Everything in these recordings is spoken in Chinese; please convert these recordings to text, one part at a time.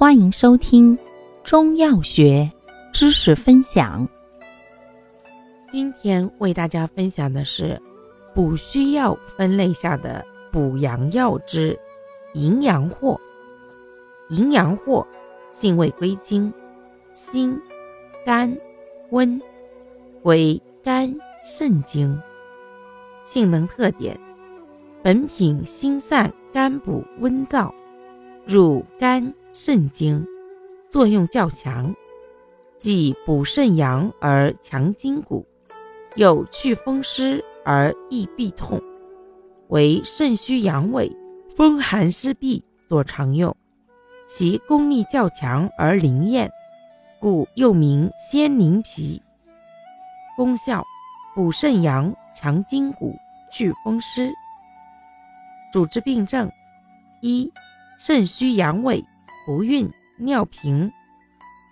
欢迎收听中药学知识分享。今天为大家分享的是补虚药分类下的补阳药之淫羊藿。淫羊藿性味归经：辛、甘、温，归肝肾经。性能特点：本品辛散肝补温燥，入肝肾经，作用较强，既补肾阳而强筋骨。有祛风湿而益痹痛，为肾虚阳痿、风寒湿痹所常用。其功力较强而灵验，故又名仙灵皮。功效：补肾阳、强筋骨、祛风湿。主治病症：一、肾虚阳痿、不孕、尿频、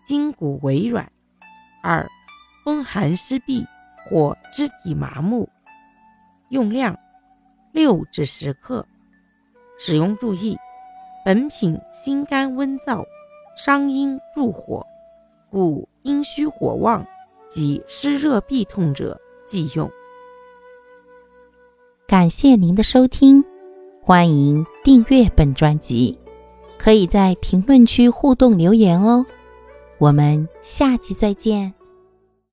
筋骨微软；二、风寒湿痹。或肢体麻木，用量六至十克。使用注意：本品辛甘温燥，伤阴助火，故阴虚火旺及湿热痹痛者忌用。感谢您的收听，欢迎订阅本专辑，可以在评论区互动留言哦。我们下期再见。